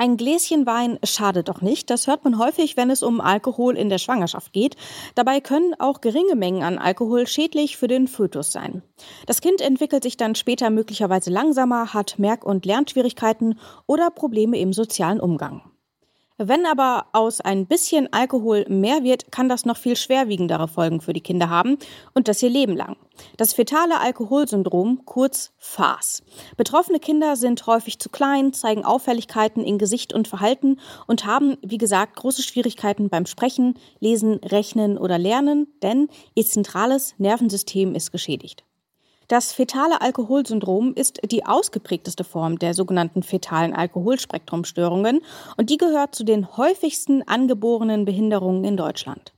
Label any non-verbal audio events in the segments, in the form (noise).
Ein Gläschen Wein schadet doch nicht. Das hört man häufig, wenn es um Alkohol in der Schwangerschaft geht. Dabei können auch geringe Mengen an Alkohol schädlich für den Fötus sein. Das Kind entwickelt sich dann später möglicherweise langsamer, hat Merk- und Lernschwierigkeiten oder Probleme im sozialen Umgang. Wenn aber aus ein bisschen Alkohol mehr wird, kann das noch viel schwerwiegendere Folgen für die Kinder haben und das ihr Leben lang. Das fetale Alkoholsyndrom, kurz FAS. Betroffene Kinder sind häufig zu klein, zeigen Auffälligkeiten in Gesicht und Verhalten und haben, wie gesagt, große Schwierigkeiten beim Sprechen, Lesen, Rechnen oder Lernen, denn ihr zentrales Nervensystem ist geschädigt. Das fetale Alkoholsyndrom ist die ausgeprägteste Form der sogenannten fetalen Alkoholspektrumstörungen und die gehört zu den häufigsten angeborenen Behinderungen in Deutschland.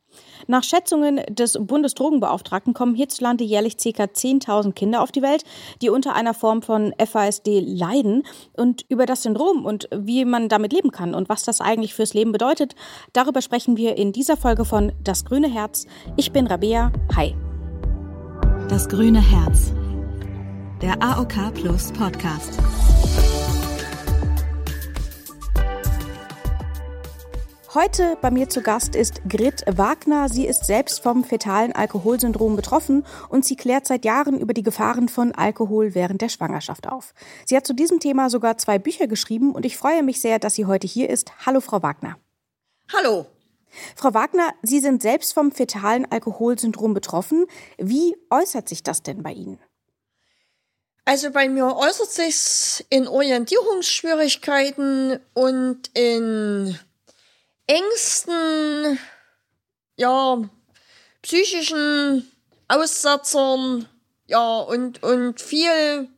Nach Schätzungen des Bundesdrogenbeauftragten kommen hierzulande jährlich ca. 10.000 Kinder auf die Welt, die unter einer Form von FASD leiden. Und über das Syndrom und wie man damit leben kann und was das eigentlich fürs Leben bedeutet, darüber sprechen wir in dieser Folge von Das grüne Herz. Ich bin Rabea. Hi. Das grüne Herz der AOK Plus Podcast. Heute bei mir zu Gast ist Grit Wagner. Sie ist selbst vom fetalen Alkoholsyndrom betroffen und sie klärt seit Jahren über die Gefahren von Alkohol während der Schwangerschaft auf. Sie hat zu diesem Thema sogar zwei Bücher geschrieben und ich freue mich sehr, dass sie heute hier ist. Hallo, Frau Wagner. Hallo. Frau Wagner, Sie sind selbst vom fetalen Alkoholsyndrom betroffen. Wie äußert sich das denn bei Ihnen? Also bei mir äußert sich's in Orientierungsschwierigkeiten und in Ängsten, ja, psychischen Aussetzern, ja, und, und viel,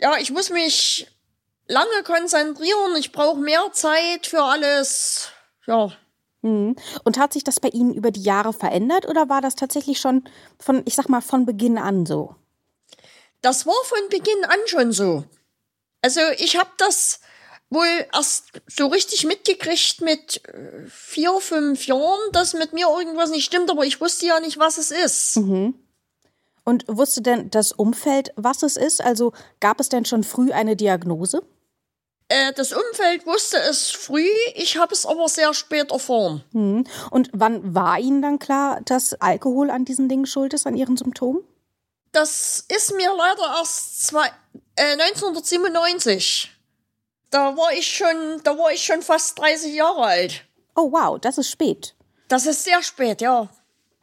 ja, ich muss mich lange konzentrieren, ich brauche mehr Zeit für alles, ja. Mhm. Und hat sich das bei Ihnen über die Jahre verändert oder war das tatsächlich schon von, ich sag mal, von Beginn an so? Das war von Beginn an schon so. Also ich habe das wohl erst so richtig mitgekriegt mit äh, vier, fünf Jahren, dass mit mir irgendwas nicht stimmt, aber ich wusste ja nicht, was es ist. Mhm. Und wusste denn das Umfeld, was es ist? Also gab es denn schon früh eine Diagnose? Äh, das Umfeld wusste es früh, ich habe es aber sehr spät erfahren. Hm. Und wann war Ihnen dann klar, dass Alkohol an diesen Dingen schuld ist, an Ihren Symptomen? Das ist mir leider erst zwei, äh, 1997. Da war ich schon, da war ich schon fast 30 Jahre alt. Oh wow, das ist spät. Das ist sehr spät, ja.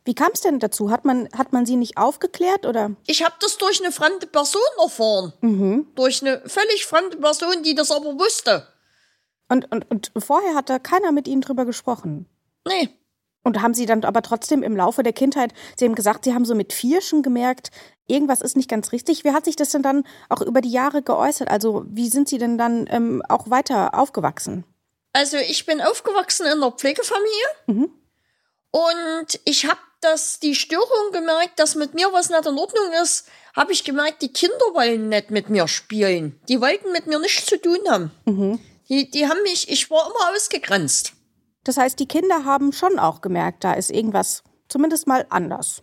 Wie kam es denn dazu? Hat man, hat man sie nicht aufgeklärt oder? Ich habe das durch eine fremde Person erfahren. Mhm. Durch eine völlig fremde Person, die das aber wusste. Und, und, und vorher hat da keiner mit Ihnen drüber gesprochen? Nee. Und haben Sie dann aber trotzdem im Laufe der Kindheit, Sie haben gesagt, Sie haben so mit vier schon gemerkt, irgendwas ist nicht ganz richtig. Wie hat sich das denn dann auch über die Jahre geäußert? Also wie sind Sie denn dann ähm, auch weiter aufgewachsen? Also ich bin aufgewachsen in einer Pflegefamilie. Mhm. Und ich habe das die Störung gemerkt, dass mit mir was nicht in Ordnung ist, habe ich gemerkt, die Kinder wollen nicht mit mir spielen. Die wollten mit mir nichts zu tun haben. Mhm. Die, die haben mich, ich war immer ausgegrenzt. Das heißt, die Kinder haben schon auch gemerkt, da ist irgendwas zumindest mal anders.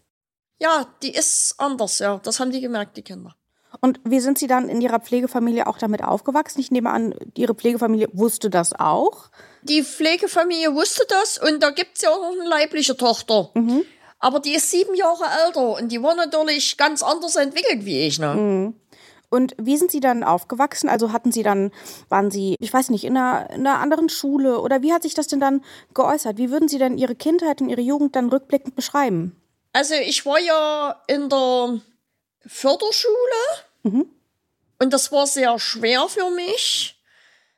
Ja, die ist anders, ja. Das haben die gemerkt, die Kinder. Und wie sind Sie dann in Ihrer Pflegefamilie auch damit aufgewachsen? Ich nehme an, Ihre Pflegefamilie wusste das auch. Die Pflegefamilie wusste das und da gibt es ja auch noch eine leibliche Tochter. Mhm. Aber die ist sieben Jahre älter und die war natürlich ganz anders entwickelt wie ich. Ne? Mhm. Und wie sind Sie dann aufgewachsen? Also hatten Sie dann, waren Sie, ich weiß nicht, in einer, in einer anderen Schule oder wie hat sich das denn dann geäußert? Wie würden Sie denn Ihre Kindheit und Ihre Jugend dann rückblickend beschreiben? Also ich war ja in der Förderschule mhm. und das war sehr schwer für mich,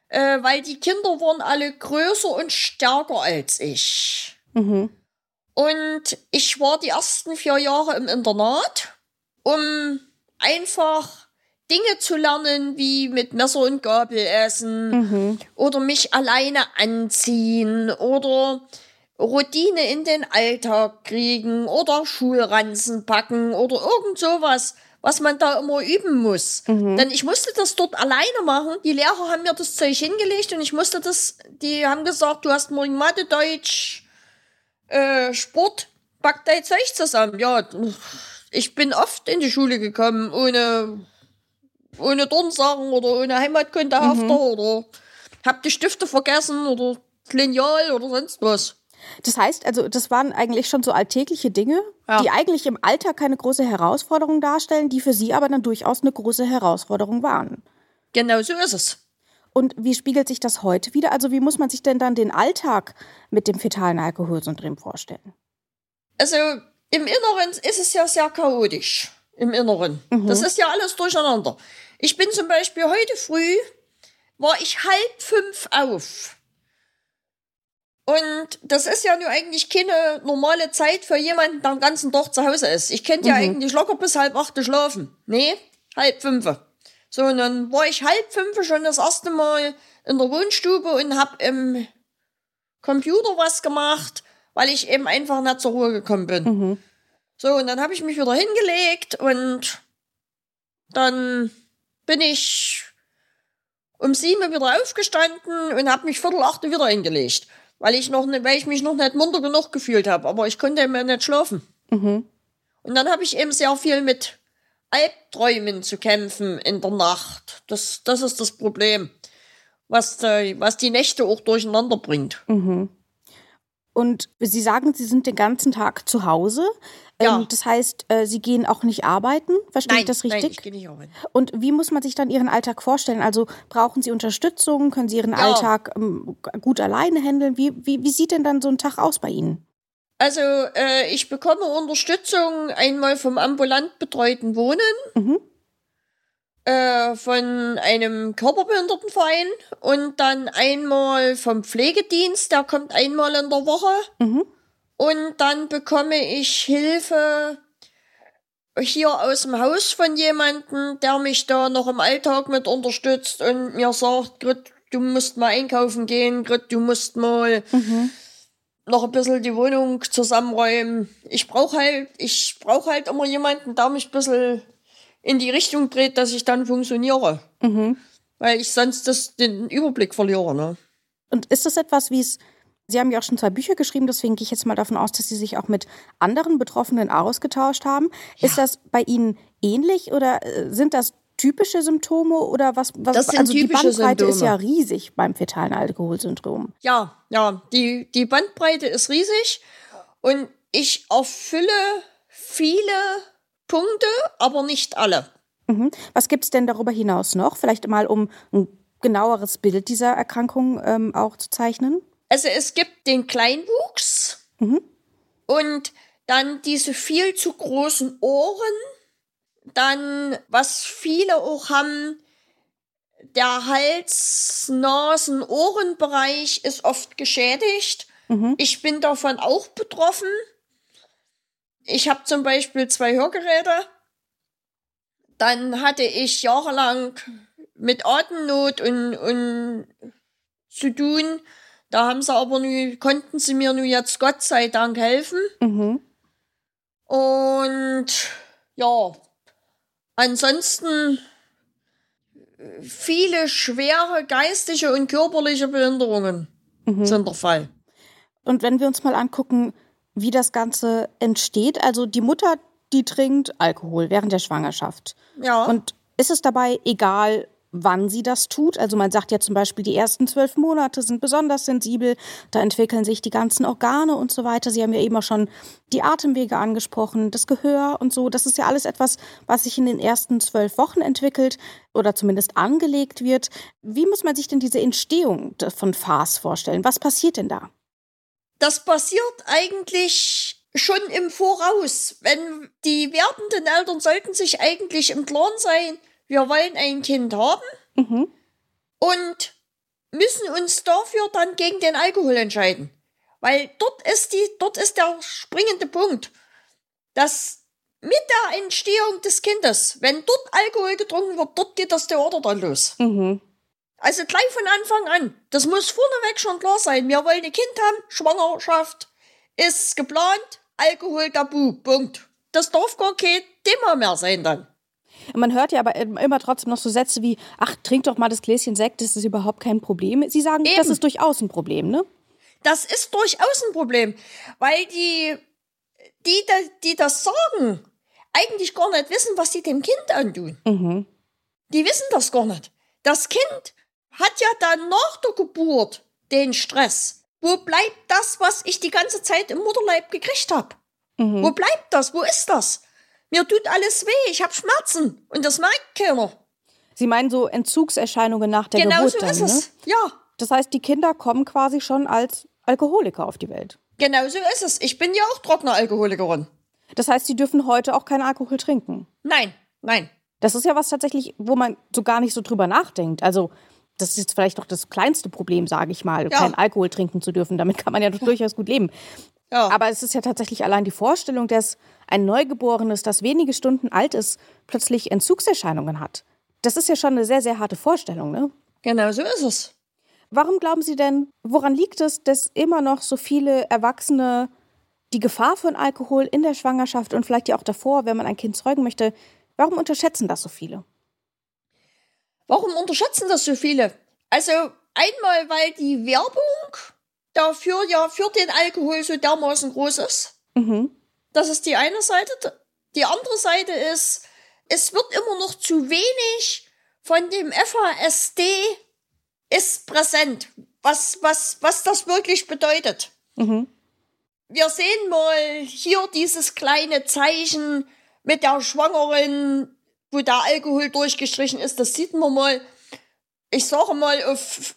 äh, weil die Kinder waren alle größer und stärker als ich. Mhm. Und ich war die ersten vier Jahre im Internat, um einfach Dinge zu lernen, wie mit Messer und Gabel essen mhm. oder mich alleine anziehen oder Routine in den Alltag kriegen oder Schulranzen packen oder irgend sowas, was man da immer üben muss. Mhm. Denn ich musste das dort alleine machen. Die Lehrer haben mir das Zeug hingelegt und ich musste das, die haben gesagt, du hast morgen Mathe, Deutsch, äh, Sport, pack dein Zeug zusammen. Ja, ich bin oft in die Schule gekommen, ohne ohne Turnsachen oder ohne Heimatkundehafter mhm. oder hab die Stifte vergessen oder Lineal oder sonst was. Das heißt, also das waren eigentlich schon so alltägliche Dinge, ja. die eigentlich im Alltag keine große Herausforderung darstellen, die für Sie aber dann durchaus eine große Herausforderung waren. Genau so ist es. Und wie spiegelt sich das heute wieder? Also wie muss man sich denn dann den Alltag mit dem fetalen Alkoholsyndrom vorstellen? Also im Inneren ist es ja sehr chaotisch. Im Inneren. Mhm. Das ist ja alles durcheinander. Ich bin zum Beispiel heute früh, war ich halb fünf auf. Und das ist ja nur eigentlich keine normale Zeit für jemanden, der den ganzen Tag zu Hause ist. Ich könnte ja mhm. eigentlich locker bis halb acht schlafen. Nee, halb fünf. So, und dann war ich halb fünf schon das erste Mal in der Wohnstube und hab im Computer was gemacht, weil ich eben einfach nicht zur Ruhe gekommen bin. Mhm. So, und dann habe ich mich wieder hingelegt und dann bin ich um sieben wieder aufgestanden und habe mich viertel acht wieder hingelegt weil ich noch, weil ich mich noch nicht munter genug gefühlt habe, aber ich konnte immer nicht schlafen. Mhm. Und dann habe ich eben sehr viel mit Albträumen zu kämpfen in der Nacht. Das, das ist das Problem, was, die, was die Nächte auch durcheinander bringt. Mhm. Und Sie sagen, Sie sind den ganzen Tag zu Hause. Ja. Ähm, das heißt, äh, Sie gehen auch nicht arbeiten. Verstehe ich das richtig? Nein, ich gehe nicht arbeiten. Und wie muss man sich dann Ihren Alltag vorstellen? Also brauchen Sie Unterstützung? Können Sie Ihren ja. Alltag ähm, gut alleine handeln? Wie, wie, wie sieht denn dann so ein Tag aus bei Ihnen? Also äh, ich bekomme Unterstützung einmal vom ambulant betreuten Wohnen, mhm. äh, von einem Körperbehindertenverein und dann einmal vom Pflegedienst, der kommt einmal in der Woche. Mhm. Und dann bekomme ich Hilfe hier aus dem Haus von jemandem, der mich da noch im Alltag mit unterstützt und mir sagt, Grit, du musst mal einkaufen gehen, Grit, du musst mal mhm. Noch ein bisschen die Wohnung zusammenräumen. Ich brauche halt, ich brauche halt immer jemanden, der mich ein bisschen in die Richtung dreht, dass ich dann funktioniere. Mhm. Weil ich sonst das, den Überblick verliere. Ne? Und ist das etwas, wie es Sie haben ja auch schon zwei Bücher geschrieben, deswegen gehe ich jetzt mal davon aus, dass Sie sich auch mit anderen Betroffenen ausgetauscht haben. Ja. Ist das bei Ihnen ähnlich oder äh, sind das typische Symptome oder was? was das sind also die Bandbreite Symptome. ist ja riesig beim fetalen Alkoholsyndrom. Ja, ja, die, die Bandbreite ist riesig und ich erfülle viele Punkte, aber nicht alle. Mhm. Was gibt es denn darüber hinaus noch? Vielleicht mal, um ein genaueres Bild dieser Erkrankung ähm, auch zu zeichnen? Also es gibt den Kleinwuchs mhm. und dann diese viel zu großen Ohren. Dann, was viele auch haben, der Hals, Nasen, Ohrenbereich ist oft geschädigt. Mhm. Ich bin davon auch betroffen. Ich habe zum Beispiel zwei Hörgeräte. Dann hatte ich jahrelang mit Atemnot und, und zu tun. Da haben sie aber nu, konnten sie mir nun jetzt Gott sei Dank helfen. Mhm. Und ja, ansonsten viele schwere geistige und körperliche Behinderungen mhm. sind der Fall. Und wenn wir uns mal angucken, wie das Ganze entsteht, also die Mutter, die trinkt Alkohol während der Schwangerschaft. Ja. Und ist es dabei egal, wann sie das tut. Also man sagt ja zum Beispiel, die ersten zwölf Monate sind besonders sensibel, da entwickeln sich die ganzen Organe und so weiter. Sie haben ja eben auch schon die Atemwege angesprochen, das Gehör und so. Das ist ja alles etwas, was sich in den ersten zwölf Wochen entwickelt oder zumindest angelegt wird. Wie muss man sich denn diese Entstehung von FAS vorstellen? Was passiert denn da? Das passiert eigentlich schon im Voraus. Wenn die werdenden Eltern sollten sich eigentlich im Klaren sein, wir wollen ein Kind haben mhm. und müssen uns dafür dann gegen den Alkohol entscheiden. Weil dort ist die, dort ist der springende Punkt, dass mit der Entstehung des Kindes, wenn dort Alkohol getrunken wird, dort geht das Theater dann los. Mhm. Also gleich von Anfang an. Das muss vorneweg schon klar sein. Wir wollen ein Kind haben, Schwangerschaft ist geplant, Alkohol tabu, Punkt. Das darf gar kein Thema mehr sein dann. Man hört ja aber immer trotzdem noch so Sätze wie, ach, trink doch mal das Gläschen Sekt, das ist überhaupt kein Problem. Sie sagen, Eben. das ist durchaus ein Problem, ne? Das ist durchaus ein Problem, weil die, die, die das sagen, eigentlich gar nicht wissen, was sie dem Kind antun. Mhm. Die wissen das gar nicht. Das Kind hat ja dann nach der Geburt den Stress. Wo bleibt das, was ich die ganze Zeit im Mutterleib gekriegt habe? Mhm. Wo bleibt das? Wo ist das? Mir tut alles weh, ich habe Schmerzen und das merkt keiner. Sie meinen so Entzugserscheinungen nach der genau Geburt so dann, ist es. Ne? Ja. Das heißt, die Kinder kommen quasi schon als Alkoholiker auf die Welt. Genau so ist es. Ich bin ja auch trockener Alkoholikerin. Das heißt, sie dürfen heute auch keinen Alkohol trinken. Nein, nein. Das ist ja was tatsächlich, wo man so gar nicht so drüber nachdenkt. Also, das ist jetzt vielleicht doch das kleinste Problem, sage ich mal, ja. keinen Alkohol trinken zu dürfen. Damit kann man ja, ja. (laughs) durchaus gut leben. Ja. Aber es ist ja tatsächlich allein die Vorstellung, dass ein Neugeborenes, das wenige Stunden alt ist, plötzlich Entzugserscheinungen hat. Das ist ja schon eine sehr, sehr harte Vorstellung, ne? Genau so ist es. Warum glauben Sie denn, woran liegt es, dass immer noch so viele Erwachsene die Gefahr von Alkohol in der Schwangerschaft und vielleicht ja auch davor, wenn man ein Kind zeugen möchte, warum unterschätzen das so viele? Warum unterschätzen das so viele? Also einmal, weil die Werbung dafür ja für den Alkohol so dermaßen groß ist. Mhm. Das ist die eine Seite. Die andere Seite ist, es wird immer noch zu wenig von dem FASD ist präsent, was, was, was das wirklich bedeutet. Mhm. Wir sehen mal hier dieses kleine Zeichen mit der Schwangeren, wo der Alkohol durchgestrichen ist. Das sieht man mal, ich sage mal, auf,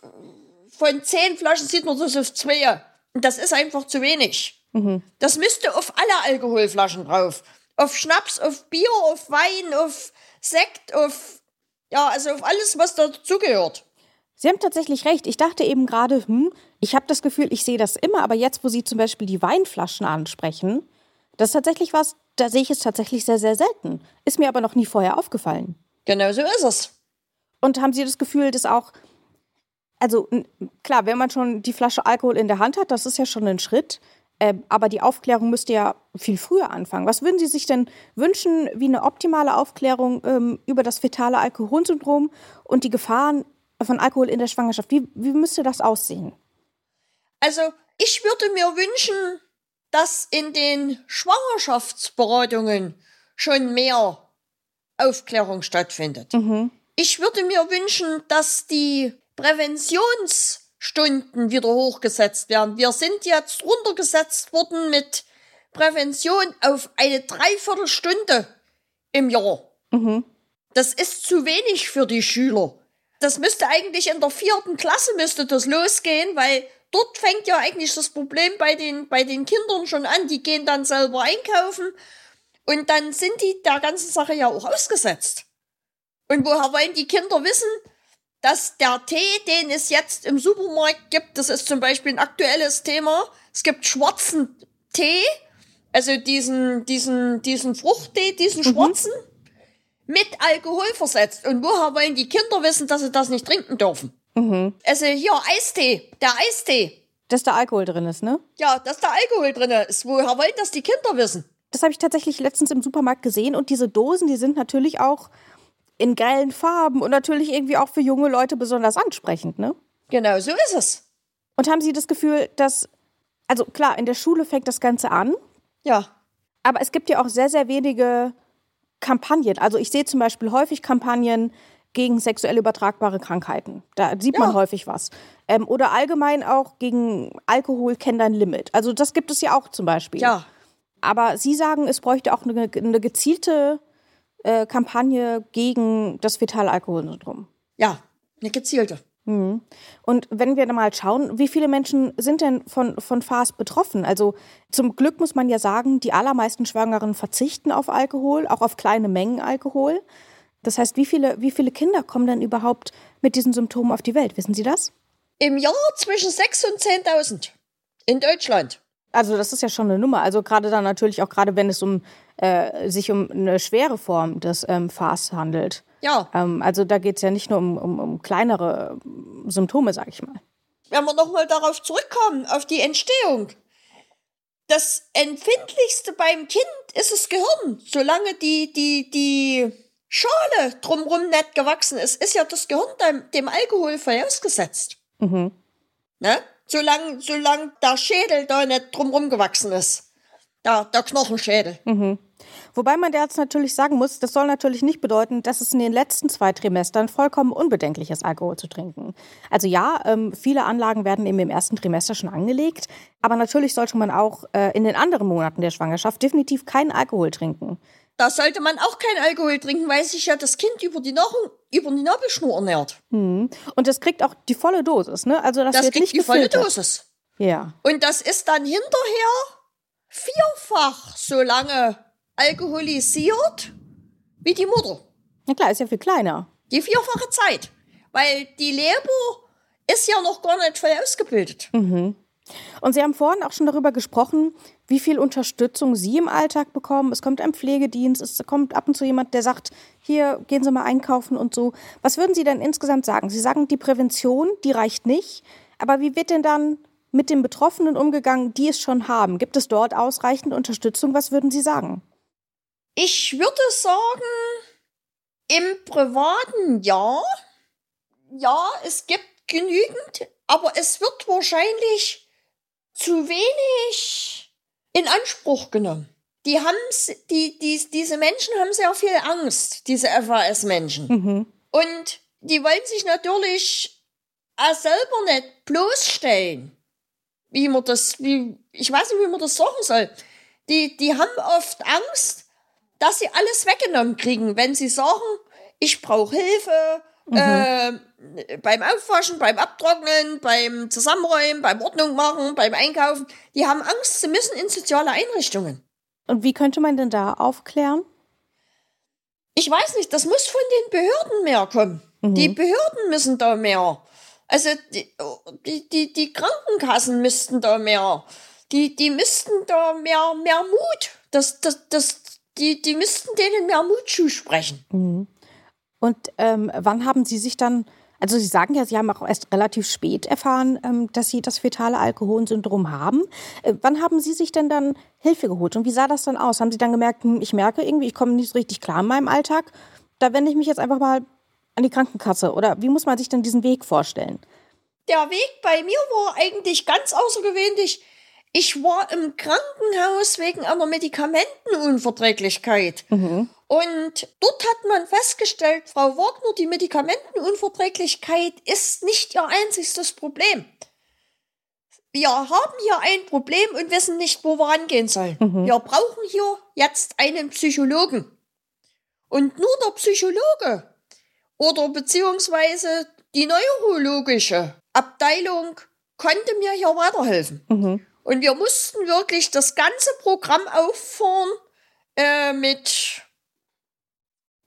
von zehn Flaschen sieht man das auf zwei. Und das ist einfach zu wenig. Mhm. Das müsste auf alle Alkoholflaschen drauf. Auf Schnaps, auf Bier, auf Wein, auf Sekt, auf, ja, also auf alles, was dazugehört. Sie haben tatsächlich recht. Ich dachte eben gerade, hm, ich habe das Gefühl, ich sehe das immer, aber jetzt, wo Sie zum Beispiel die Weinflaschen ansprechen, das ist tatsächlich was, da sehe ich es tatsächlich sehr, sehr selten. Ist mir aber noch nie vorher aufgefallen. Genau so ist es. Und haben Sie das Gefühl, dass auch, also klar, wenn man schon die Flasche Alkohol in der Hand hat, das ist ja schon ein Schritt. Äh, aber die Aufklärung müsste ja viel früher anfangen. Was würden Sie sich denn wünschen, wie eine optimale Aufklärung ähm, über das fetale Alkoholsyndrom und die Gefahren von Alkohol in der Schwangerschaft? Wie, wie müsste das aussehen? Also, ich würde mir wünschen, dass in den Schwangerschaftsberatungen schon mehr Aufklärung stattfindet. Mhm. Ich würde mir wünschen, dass die Präventionsstunden wieder hochgesetzt werden. Wir sind jetzt runtergesetzt worden mit Prävention auf eine Dreiviertelstunde im Jahr. Mhm. Das ist zu wenig für die Schüler das müsste eigentlich in der vierten Klasse müsste das losgehen, weil dort fängt ja eigentlich das Problem bei den, bei den Kindern schon an. Die gehen dann selber einkaufen und dann sind die der ganzen Sache ja auch ausgesetzt. Und woher wollen die Kinder wissen, dass der Tee, den es jetzt im Supermarkt gibt, das ist zum Beispiel ein aktuelles Thema, es gibt schwarzen Tee, also diesen, diesen, diesen Fruchttee, diesen mhm. schwarzen, mit Alkohol versetzt. Und woher wollen die Kinder wissen, dass sie das nicht trinken dürfen? Mhm. Also hier Eistee, der Eistee. Dass da Alkohol drin ist, ne? Ja, dass da Alkohol drin ist. Woher wollen das die Kinder wissen? Das habe ich tatsächlich letztens im Supermarkt gesehen und diese Dosen, die sind natürlich auch in grellen Farben und natürlich irgendwie auch für junge Leute besonders ansprechend, ne? Genau, so ist es. Und haben Sie das Gefühl, dass, also klar, in der Schule fängt das Ganze an. Ja. Aber es gibt ja auch sehr, sehr wenige Kampagnen. Also ich sehe zum Beispiel häufig Kampagnen gegen sexuell übertragbare Krankheiten. Da sieht man ja. häufig was. Ähm, oder allgemein auch gegen Alkohol kennt ein Limit. Also das gibt es ja auch zum Beispiel. Ja. Aber Sie sagen, es bräuchte auch eine, eine gezielte äh, Kampagne gegen das fetale Alkoholsyndrom. Ja, eine gezielte. Mhm. Und wenn wir mal schauen, wie viele Menschen sind denn von, von FAS betroffen? Also zum Glück muss man ja sagen, die allermeisten Schwangeren verzichten auf Alkohol, auch auf kleine Mengen Alkohol. Das heißt, wie viele, wie viele Kinder kommen denn überhaupt mit diesen Symptomen auf die Welt? Wissen Sie das? Im Jahr zwischen 6.000 und 10.000 in Deutschland. Also das ist ja schon eine Nummer. Also gerade dann natürlich auch gerade, wenn es um äh, sich um eine schwere Form des ähm, FAS handelt. Ja. Ähm, also da geht es ja nicht nur um, um, um kleinere Symptome, sag ich mal. Wenn wir nochmal darauf zurückkommen, auf die Entstehung. Das Empfindlichste beim Kind ist das Gehirn. Solange die, die, die Schale drumherum nicht gewachsen ist, ist ja das Gehirn dem, dem Alkohol vorausgesetzt. Mhm. Ne? Solange, solange der Schädel da nicht drumherum gewachsen ist. Der, der Knochenschädel. Mhm. Wobei man jetzt natürlich sagen muss, das soll natürlich nicht bedeuten, dass es in den letzten zwei Trimestern vollkommen unbedenklich ist, Alkohol zu trinken. Also ja, ähm, viele Anlagen werden eben im ersten Trimester schon angelegt, aber natürlich sollte man auch äh, in den anderen Monaten der Schwangerschaft definitiv keinen Alkohol trinken. Da sollte man auch keinen Alkohol trinken, weil sich ja das Kind über die, Nahrung, über die Nabelschnur ernährt. Hm. Und das kriegt auch die volle Dosis, ne? Also das, das wird kriegt nicht die volle. Dosis. Ja. Und das ist dann hinterher vierfach so lange alkoholisiert wie die Mutter. Na klar, ist ja viel kleiner. Die vierfache Zeit. Weil die Leber ist ja noch gar nicht voll ausgebildet. Und Sie haben vorhin auch schon darüber gesprochen, wie viel Unterstützung Sie im Alltag bekommen. Es kommt ein Pflegedienst, es kommt ab und zu jemand, der sagt, hier gehen Sie mal einkaufen und so. Was würden Sie denn insgesamt sagen? Sie sagen, die Prävention, die reicht nicht. Aber wie wird denn dann mit den Betroffenen umgegangen, die es schon haben? Gibt es dort ausreichend Unterstützung? Was würden Sie sagen? Ich würde sagen, im privaten ja. Ja, es gibt genügend, aber es wird wahrscheinlich zu wenig in Anspruch genommen. Die haben, die, die, diese Menschen haben sehr viel Angst, diese FAS-Menschen. Und die wollen sich natürlich auch selber nicht bloßstellen. Wie man das, wie, ich weiß nicht, wie man das sagen soll. Die, die haben oft Angst, dass sie alles weggenommen kriegen, wenn sie sagen, ich brauche Hilfe äh, beim Aufwaschen, beim Abtrocknen, beim Zusammenräumen, beim Ordnung machen, beim Einkaufen. Die haben Angst, sie müssen in soziale Einrichtungen. Und wie könnte man denn da aufklären? Ich weiß nicht, das muss von den Behörden mehr kommen. Die Behörden müssen da mehr. Also die, die, die, die Krankenkassen müssten da mehr. Die, die müssten da mehr, mehr Mut. Das, das, das, die, die müssten denen mehr Mut zusprechen. Und ähm, wann haben Sie sich dann, also Sie sagen ja, Sie haben auch erst relativ spät erfahren, ähm, dass Sie das fetale Alkoholsyndrom haben. Äh, wann haben Sie sich denn dann Hilfe geholt und wie sah das dann aus? Haben Sie dann gemerkt, hm, ich merke irgendwie, ich komme nicht so richtig klar in meinem Alltag, da wende ich mich jetzt einfach mal an die Krankenkasse oder wie muss man sich denn diesen Weg vorstellen? Der Weg bei mir war eigentlich ganz außergewöhnlich. Ich war im Krankenhaus wegen einer Medikamentenunverträglichkeit. Und dort hat man festgestellt, Frau Wagner, die Medikamentenunverträglichkeit ist nicht ihr einziges Problem. Wir haben hier ein Problem und wissen nicht, wo wir rangehen sollen. Wir brauchen hier jetzt einen Psychologen. Und nur der Psychologe oder beziehungsweise die neurologische Abteilung konnte mir hier weiterhelfen. Und wir mussten wirklich das ganze Programm auffahren äh, mit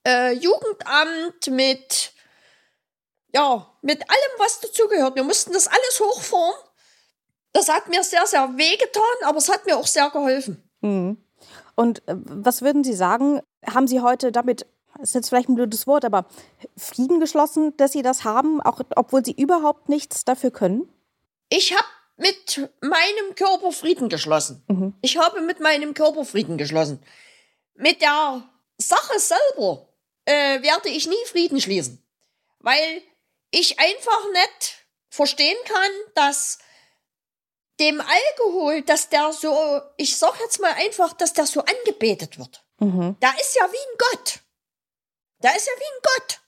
äh, Jugendamt, mit ja, mit allem, was dazugehört. Wir mussten das alles hochfahren. Das hat mir sehr, sehr wehgetan, aber es hat mir auch sehr geholfen. Und äh, was würden Sie sagen, haben Sie heute damit, ist jetzt vielleicht ein blödes Wort, aber Frieden geschlossen, dass Sie das haben, auch obwohl Sie überhaupt nichts dafür können? Ich habe mit meinem Körper Frieden geschlossen. Ich habe mit meinem Körper Frieden geschlossen. Mit der Sache selber äh, werde ich nie Frieden schließen. Weil ich einfach nicht verstehen kann, dass dem Alkohol, dass der so, ich sag jetzt mal einfach, dass der so angebetet wird. Da ist ja wie ein Gott. Da ist ja wie ein Gott.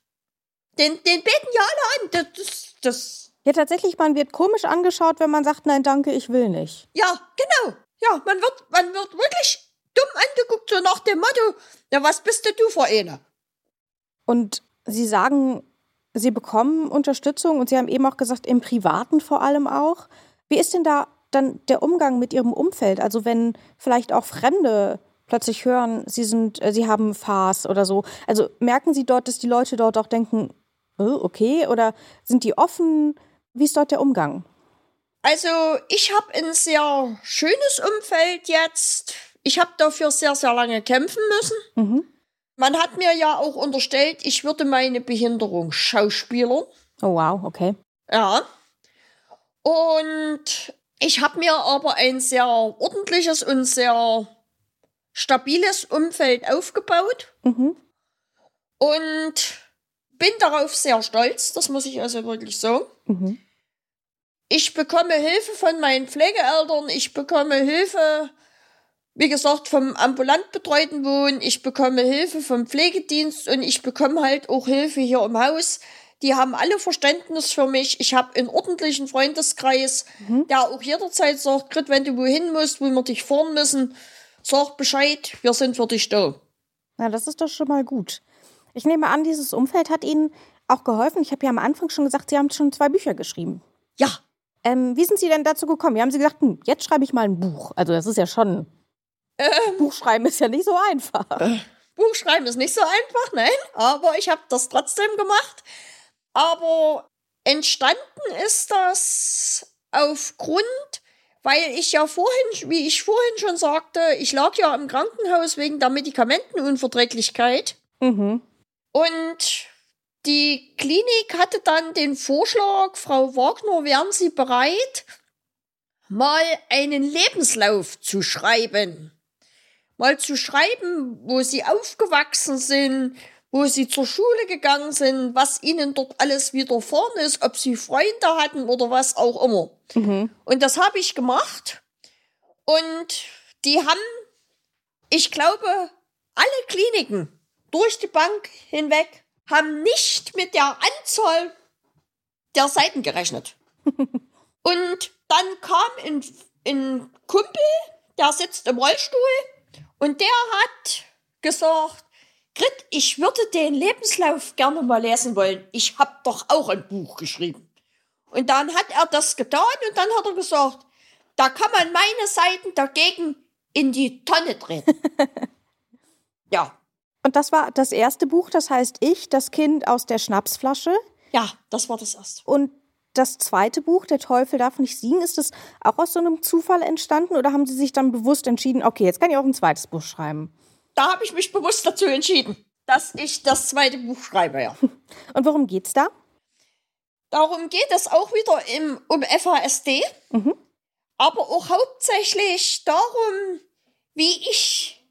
Den, den beten ja alle an. Das, das, Ja, tatsächlich, man wird komisch angeschaut, wenn man sagt, nein, danke, ich will nicht. ja, genau. Ja, man wird, man wird wirklich dumm angeguckt, so nach dem Motto, ja, was bist denn du für eine? Und Sie sagen, Sie bekommen Unterstützung und Sie haben eben auch gesagt, im Privaten vor allem auch. Wie ist denn da dann der Umgang mit Ihrem Umfeld? Also wenn vielleicht auch Fremde plötzlich hören, Sie sind, äh, Sie haben Fas oder so. Also merken Sie dort, dass die Leute dort auch denken, äh, okay, oder sind die offen? Wie ist dort der Umgang? Also, ich habe ein sehr schönes Umfeld jetzt. Ich habe dafür sehr, sehr lange kämpfen müssen. Man hat mir ja auch unterstellt, ich würde meine Behinderung schauspielern. Oh wow, okay. Ja. Und ich habe mir aber ein sehr ordentliches und sehr stabiles Umfeld aufgebaut. Und bin darauf sehr stolz, das muss ich also wirklich sagen. Ich bekomme Hilfe von meinen Pflegeeltern, ich bekomme Hilfe wie gesagt, vom ambulant betreuten Wohnen, ich bekomme Hilfe vom Pflegedienst und ich bekomme halt auch Hilfe hier im Haus. Die haben alle Verständnis für mich. Ich habe einen ordentlichen Freundeskreis, mhm. der auch jederzeit sagt, Grit, wenn du wohin musst, wo wir dich fahren müssen, sag Bescheid, wir sind für dich da. Na, das ist doch schon mal gut. Ich nehme an, dieses Umfeld hat Ihnen auch geholfen. Ich habe ja am Anfang schon gesagt, Sie haben schon zwei Bücher geschrieben. Ja. Ähm, wie sind Sie denn dazu gekommen? Wie haben Sie gesagt, hm, jetzt schreibe ich mal ein Buch? Also das ist ja schon ähm, Buchschreiben ist ja nicht so einfach. Äh, Buchschreiben ist nicht so einfach, nein, aber ich habe das trotzdem gemacht. Aber entstanden ist das aufgrund, weil ich ja vorhin, wie ich vorhin schon sagte, ich lag ja im Krankenhaus wegen der Medikamentenunverträglichkeit. Mhm. Und die Klinik hatte dann den Vorschlag, Frau Wagner, wären Sie bereit, mal einen Lebenslauf zu schreiben? Mal zu schreiben, wo sie aufgewachsen sind, wo sie zur Schule gegangen sind, was ihnen dort alles widerfahren ist, ob sie Freunde hatten oder was auch immer. Mhm. Und das habe ich gemacht. Und die haben, ich glaube, alle Kliniken durch die Bank hinweg haben nicht mit der Anzahl der Seiten gerechnet. (laughs) Und dann kam ein, ein Kumpel, der sitzt im Rollstuhl und der hat gesagt, Grit, ich würde den Lebenslauf gerne mal lesen wollen. Ich habe doch auch ein Buch geschrieben. Und dann hat er das getan und dann hat er gesagt, da kann man meine Seiten dagegen in die Tonne drehen. (laughs) ja. Und das war das erste Buch, das heißt Ich, das Kind aus der Schnapsflasche. Ja, das war das erste. Und das zweite Buch, Der Teufel darf nicht siegen, ist das auch aus so einem Zufall entstanden oder haben Sie sich dann bewusst entschieden, okay, jetzt kann ich auch ein zweites Buch schreiben? Da habe ich mich bewusst dazu entschieden, dass ich das zweite Buch schreibe, ja. (laughs) Und worum geht's da? Darum geht es auch wieder im, um FASD, mhm. aber auch hauptsächlich darum, wie ich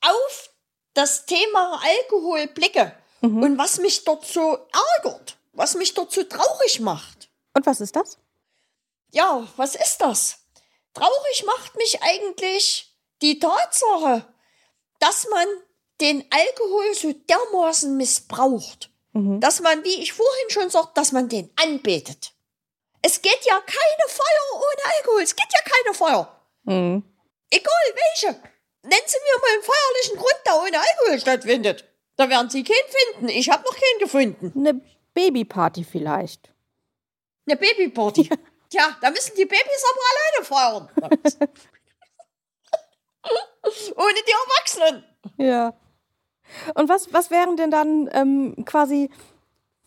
auf das Thema Alkohol blicke mhm. und was mich dort so ärgert, was mich dort so traurig macht. Und was ist das? Ja, was ist das? Traurig macht mich eigentlich die Tatsache, dass man den Alkohol so dermaßen missbraucht. Mhm. Dass man, wie ich vorhin schon sagte, dass man den anbetet. Es geht ja keine Feuer ohne Alkohol. Es geht ja keine Feuer. Mhm. Egal welche. Nennen Sie mir mal einen feierlichen Grund, der ohne Alkohol stattfindet. Da werden Sie keinen finden. Ich habe noch keinen gefunden. Eine Babyparty vielleicht. Eine Babyparty. Tja, da müssen die Babys aber alleine feiern. (laughs) Ohne die Erwachsenen. Ja. Und was, was wären denn dann ähm, quasi,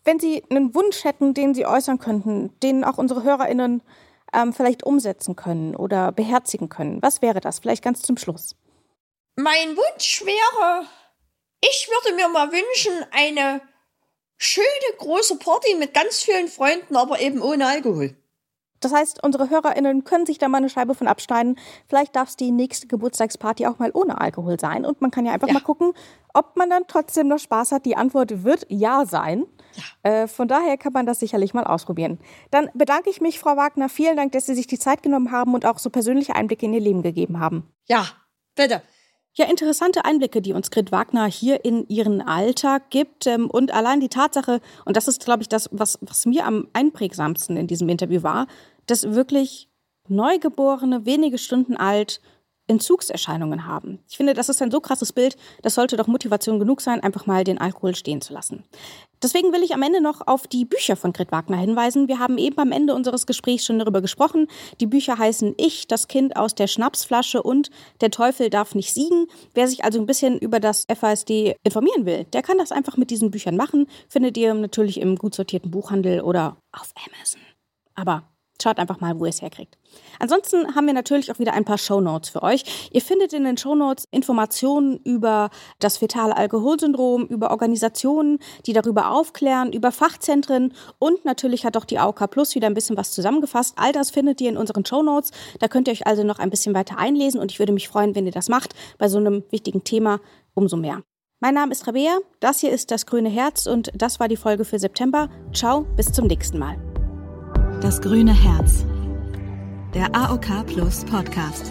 wenn Sie einen Wunsch hätten, den Sie äußern könnten, den auch unsere HörerInnen ähm, vielleicht umsetzen können oder beherzigen können? Was wäre das? Vielleicht ganz zum Schluss. Mein Wunsch wäre, ich würde mir mal wünschen, eine schöne große Party mit ganz vielen Freunden, aber eben ohne Alkohol. Das heißt, unsere HörerInnen können sich da mal eine Scheibe von abschneiden. Vielleicht darf es die nächste Geburtstagsparty auch mal ohne Alkohol sein. Und man kann ja einfach ja. mal gucken, ob man dann trotzdem noch Spaß hat. Die Antwort wird ja sein. Ja. Äh, von daher kann man das sicherlich mal ausprobieren. Dann bedanke ich mich, Frau Wagner. Vielen Dank, dass Sie sich die Zeit genommen haben und auch so persönliche Einblicke in Ihr Leben gegeben haben. Ja, bitte. Ja, interessante Einblicke, die uns Grit Wagner hier in ihren Alltag gibt. Ähm, und allein die Tatsache, und das ist, glaube ich, das, was, was mir am einprägsamsten in diesem Interview war, dass wirklich Neugeborene, wenige Stunden alt, Entzugserscheinungen haben. Ich finde, das ist ein so krasses Bild, das sollte doch Motivation genug sein, einfach mal den Alkohol stehen zu lassen. Deswegen will ich am Ende noch auf die Bücher von Grit Wagner hinweisen. Wir haben eben am Ende unseres Gesprächs schon darüber gesprochen. Die Bücher heißen Ich, das Kind aus der Schnapsflasche und Der Teufel darf nicht siegen. Wer sich also ein bisschen über das FASD informieren will, der kann das einfach mit diesen Büchern machen. Findet ihr natürlich im gut sortierten Buchhandel oder auf Amazon. Aber Schaut einfach mal, wo ihr es herkriegt. Ansonsten haben wir natürlich auch wieder ein paar Shownotes für euch. Ihr findet in den Shownotes Informationen über das fetale Alkoholsyndrom, über Organisationen, die darüber aufklären, über Fachzentren und natürlich hat auch die AOK Plus wieder ein bisschen was zusammengefasst. All das findet ihr in unseren Shownotes. Da könnt ihr euch also noch ein bisschen weiter einlesen und ich würde mich freuen, wenn ihr das macht. Bei so einem wichtigen Thema umso mehr. Mein Name ist Rabea, das hier ist das grüne Herz und das war die Folge für September. Ciao, bis zum nächsten Mal. Das grüne Herz. Der AOK Plus Podcast.